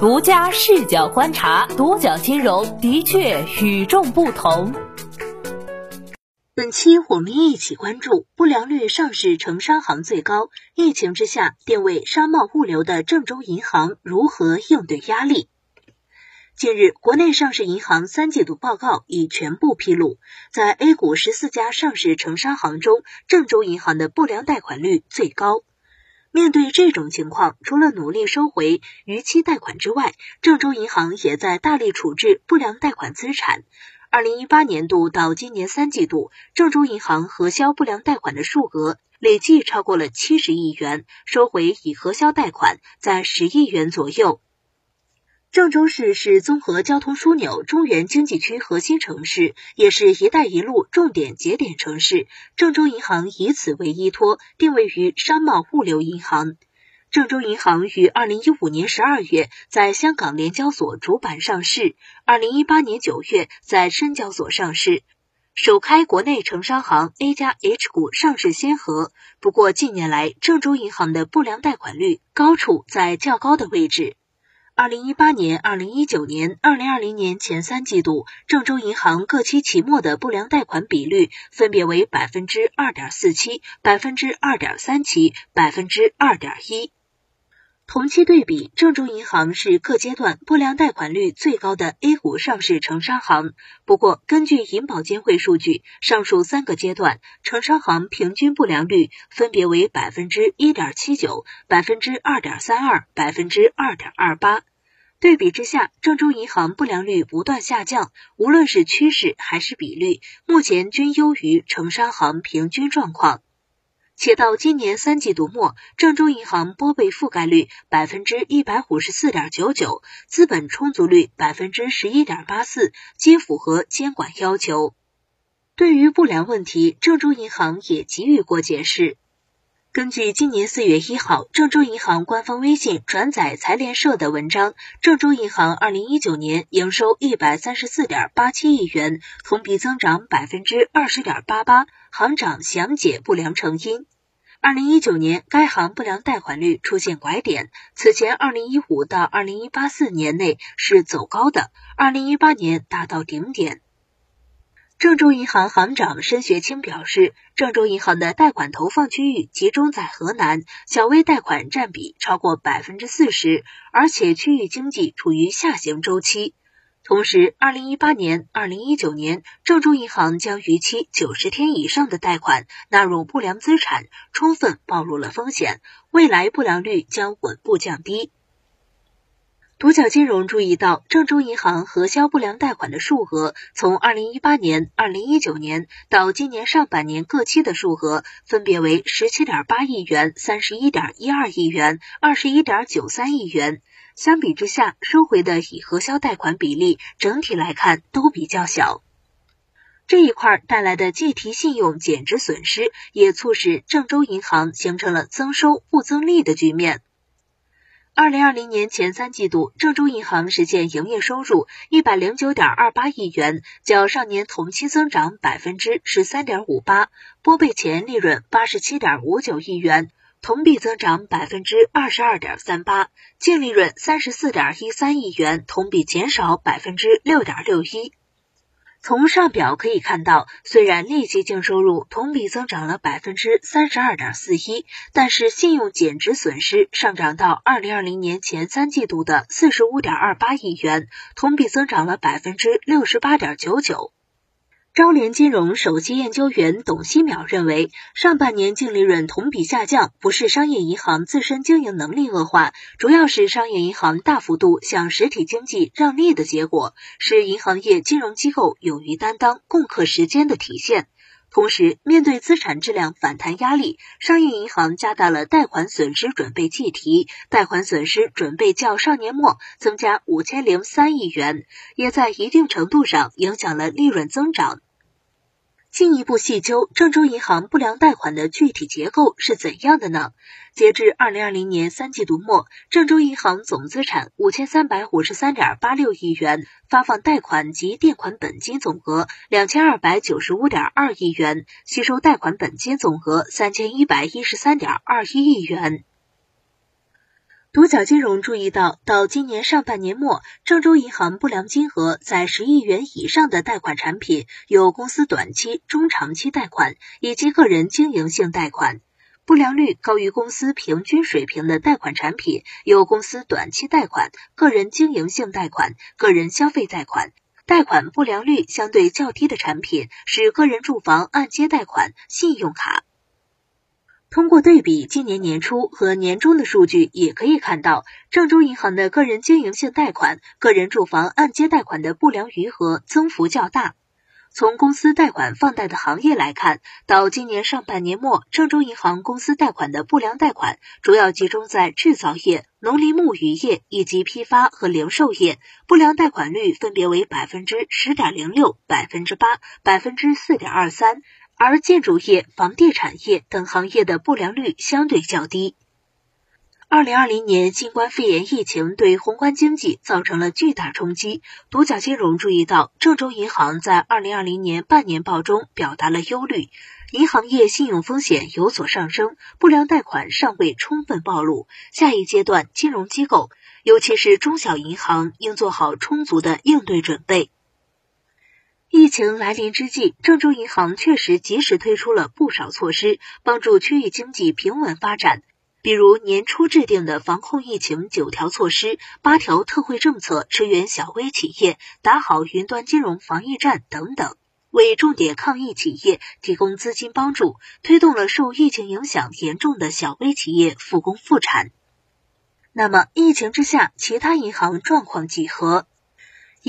独家视角观察，独角金融的确与众不同。本期我们一起关注不良率上市城商行最高，疫情之下定位商贸物流的郑州银行如何应对压力？近日，国内上市银行三季度报告已全部披露，在 A 股十四家上市城商行中，郑州银行的不良贷款率最高。面对这种情况，除了努力收回逾期贷款之外，郑州银行也在大力处置不良贷款资产。二零一八年度到今年三季度，郑州银行核销不良贷款的数额累计超过了七十亿元，收回已核销贷款在十亿元左右。郑州市是综合交通枢纽、中原经济区核心城市，也是一带一路重点节点城市。郑州银行以此为依托，定位于商贸物流银行。郑州银行于二零一五年十二月在香港联交所主板上市，二零一八年九月在深交所上市，首开国内城商行 A 加 H 股上市先河。不过近年来，郑州银行的不良贷款率高处在较高的位置。二零一八年、二零一九年、二零二零年前三季度，郑州银行各期期末的不良贷款比率分别为百分之二点四七、百分之二点三七、百分之二点一。同期对比，郑州银行是各阶段不良贷款率最高的 A 股上市城商行。不过，根据银保监会数据，上述三个阶段城商行平均不良率分别为百分之一点七九、百分之二点三二、百分之二点二八。对比之下，郑州银行不良率不断下降，无论是趋势还是比率，目前均优于城商行平均状况。且到今年三季度末，郑州银行拨备覆盖率百分之一百五十四点九九，资本充足率百分之十一点八四，皆符合监管要求。对于不良问题，郑州银行也给予过解释。根据今年四月一号郑州银行官方微信转载财联社的文章，郑州银行二零一九年营收一百三十四点八七亿元，同比增长百分之二十点八八。行长详解不良成因。二零一九年，该行不良贷款率出现拐点，此前二零一五到二零一八四年内是走高的，二零一八年达到顶点。郑州银行行长申学清表示，郑州银行的贷款投放区域集中在河南，小微贷款占比超过百分之四十，而且区域经济处于下行周期。同时，二零一八年、二零一九年，郑州银行将逾期九十天以上的贷款纳入不良资产，充分暴露了风险，未来不良率将稳步降低。独角金融注意到，郑州银行核销不良贷款的数额，从二零一八年、二零一九年到今年上半年各期的数额，分别为十七点八亿元、三十一点一二亿元、二十一点九三亿元。相比之下，收回的已核销贷款比例整体来看都比较小，这一块带来的计提信用减值损失，也促使郑州银行形成了增收不增利的局面。二零二零年前三季度，郑州银行实现营业收入一百零九点二八亿元，较上年同期增长百分之十三点五八，拨备前利润八十七点五九亿元。同比增长百分之二十二点三八，净利润三十四点一三亿元，同比减少百分之六点六一。从上表可以看到，虽然利息净收入同比增长了百分之三十二点四一，但是信用减值损失上涨到二零二零年前三季度的四十五点二八亿元，同比增长了百分之六十八点九九。招联金融首席研究员董希淼认为，上半年净利润同比下降，不是商业银行自身经营能力恶化，主要是商业银行大幅度向实体经济让利的结果，是银行业金融机构勇于担当、共克时艰的体现。同时，面对资产质量反弹压力，商业银行加大了贷款损失准备计提，贷款损失准备较上年末增加五千零三亿元，也在一定程度上影响了利润增长。进一步细究郑州银行不良贷款的具体结构是怎样的呢？截至二零二零年三季度末，郑州银行总资产五千三百五十三点八六亿元，发放贷款及垫款本金总额两千二百九十五点二亿元，吸收贷款本金总额三千一百一十三点二一亿元。独角金融注意到，到今年上半年末，郑州银行不良金额在十亿元以上的贷款产品有公司短期、中长期贷款以及个人经营性贷款；不良率高于公司平均水平的贷款产品有公司短期贷款、个人经营性贷款、个人消费贷款；贷款不良率相对较低的产品是个人住房按揭贷款、信用卡。通过对比今年年初和年中的数据，也可以看到，郑州银行的个人经营性贷款、个人住房按揭贷款的不良余额增幅较大。从公司贷款放贷的行业来看，到今年上半年末，郑州银行公司贷款的不良贷款主要集中在制造业、农林牧渔业以及批发和零售业，不良贷款率分别为百分之十点零六、百分之八、百分之四点二三。而建筑业、房地产业等行业的不良率相对较低。二零二零年新冠肺炎疫情对宏观经济造成了巨大冲击。独角金融注意到，郑州银行在二零二零年半年报中表达了忧虑，银行业信用风险有所上升，不良贷款尚未充分暴露。下一阶段，金融机构，尤其是中小银行，应做好充足的应对准备。疫情来临之际，郑州银行确实及时推出了不少措施，帮助区域经济平稳发展。比如年初制定的防控疫情九条措施、八条特惠政策，支援小微企业，打好云端金融防疫战等等，为重点抗疫企业提供资金帮助，推动了受疫情影响严重的小微企业复工复产。那么，疫情之下，其他银行状况几何？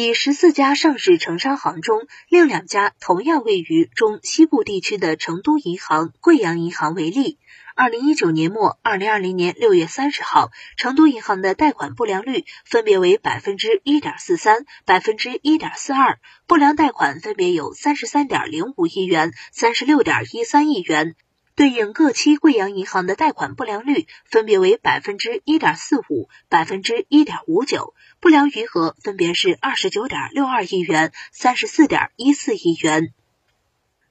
以十四家上市城商行中，另两家同样位于中西部地区的成都银行、贵阳银行为例，二零一九年末、二零二零年六月三十号，成都银行的贷款不良率分别为百分之一点四三、百分之一点四二，不良贷款分别有三十三点零五亿元、三十六点一三亿元。对应各期贵阳银行的贷款不良率分别为百分之一点四五、百分之一点五九，不良余额分别是二十九点六二亿元、三十四点一四亿元。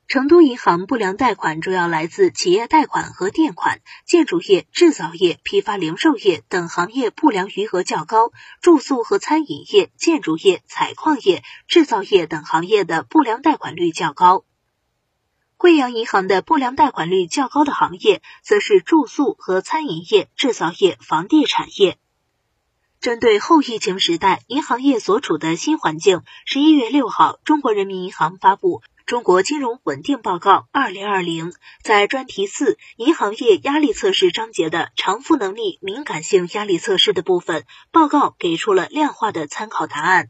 成都银行不良贷款主要来自企业贷款和垫款，建筑业、制造业、批发零售业等行业不良余额较高，住宿和餐饮业、建筑业、采矿业、制造业等行业的不良贷款率较高。贵阳银行的不良贷款率较高的行业，则是住宿和餐饮业、制造业、房地产业。针对后疫情时代银行业所处的新环境，十一月六号，中国人民银行发布《中国金融稳定报告（二零二零）》，在专题四“银行业压力测试”章节的偿付能力敏感性压力测试的部分，报告给出了量化的参考答案。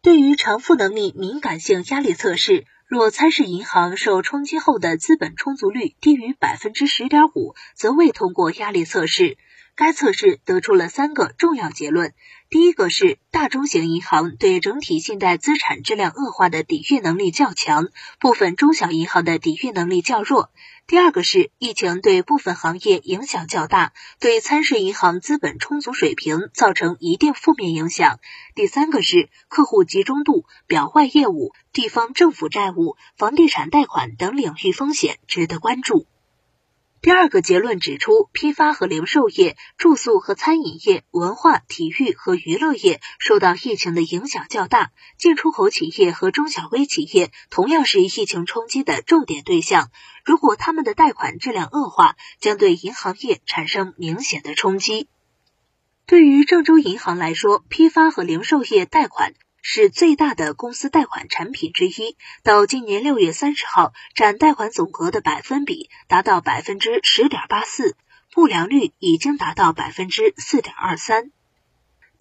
对于偿付能力敏感性压力测试，若参试银行受冲击后的资本充足率低于百分之十点五，则未通过压力测试。该测试得出了三个重要结论：第一个是大中型银行对整体信贷资产质量恶化的抵御能力较强，部分中小银行的抵御能力较弱；第二个是疫情对部分行业影响较大，对参试银行资本充足水平造成一定负面影响；第三个是客户集中度、表外业务、地方政府债务、房地产贷款等领域风险值得关注。第二个结论指出，批发和零售业、住宿和餐饮业、文化体育和娱乐业受到疫情的影响较大，进出口企业和中小微企业同样是疫情冲击的重点对象。如果他们的贷款质量恶化，将对银行业产生明显的冲击。对于郑州银行来说，批发和零售业贷款。是最大的公司贷款产品之一，到今年六月三十号，占贷款总额的百分比达到百分之十点八四，不良率已经达到百分之四点二三。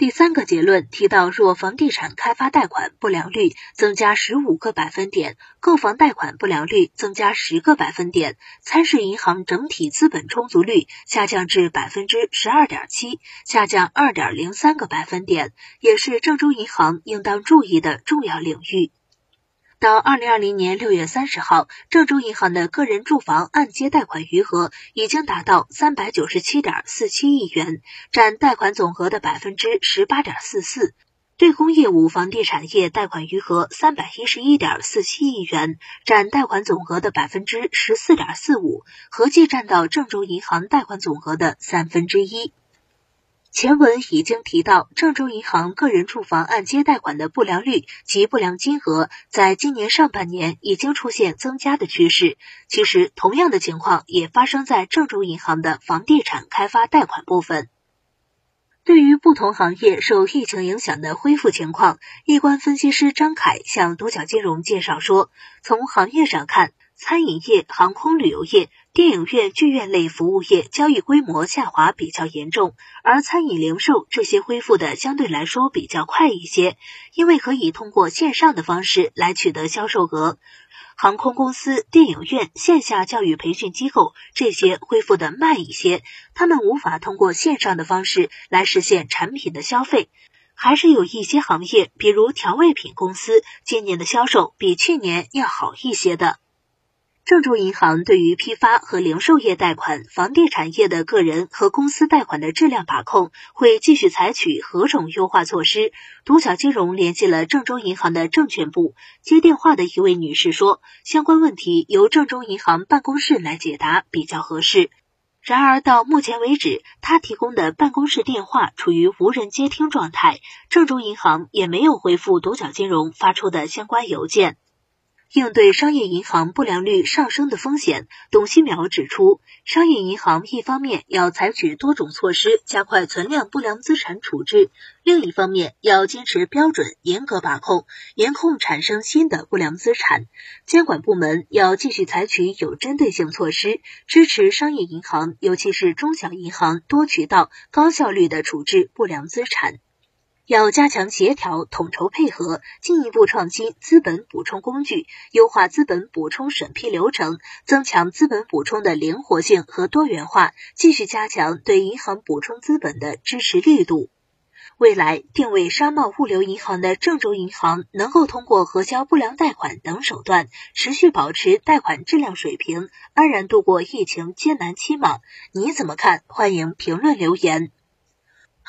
第三个结论提到，若房地产开发贷款不良率增加十五个百分点，购房贷款不良率增加十个百分点，参事银行整体资本充足率下降至百分之十二点七，下降二点零三个百分点，也是郑州银行应当注意的重要领域。到二零二零年六月三十号，郑州银行的个人住房按揭贷款余额已经达到三百九十七点四七亿元，占贷款总额的百分之十八点四四。对公业务房地产业贷款余额三百一十一点四七亿元，占贷款总额的百分之十四点四五，合计占到郑州银行贷款总额的三分之一。前文已经提到，郑州银行个人住房按揭贷款的不良率及不良金额，在今年上半年已经出现增加的趋势。其实，同样的情况也发生在郑州银行的房地产开发贷款部分。对于不同行业受疫情影响的恢复情况，易观分析师张凯向独角金融介绍说，从行业上看。餐饮业、航空旅游业、电影院、剧院类服务业交易规模下滑比较严重，而餐饮零售这些恢复的相对来说比较快一些，因为可以通过线上的方式来取得销售额。航空公司、电影院、线下教育培训机构这些恢复的慢一些，他们无法通过线上的方式来实现产品的消费。还是有一些行业，比如调味品公司，今年的销售比去年要好一些的。郑州银行对于批发和零售业贷款、房地产业的个人和公司贷款的质量把控，会继续采取何种优化措施？独角金融联系了郑州银行的证券部，接电话的一位女士说，相关问题由郑州银行办公室来解答比较合适。然而到目前为止，她提供的办公室电话处于无人接听状态，郑州银行也没有回复独角金融发出的相关邮件。应对商业银行不良率上升的风险，董希淼指出，商业银行一方面要采取多种措施加快存量不良资产处置，另一方面要坚持标准严格把控，严控产生新的不良资产。监管部门要继续采取有针对性措施，支持商业银行，尤其是中小银行多渠道、高效率的处置不良资产。要加强协调统筹配合，进一步创新资本补充工具，优化资本补充审批流程，增强资本补充的灵活性和多元化，继续加强对银行补充资本的支持力度。未来，定位商贸物流银行的郑州银行能够通过核销不良贷款等手段，持续保持贷款质量水平，安然度过疫情艰难期吗？你怎么看？欢迎评论留言。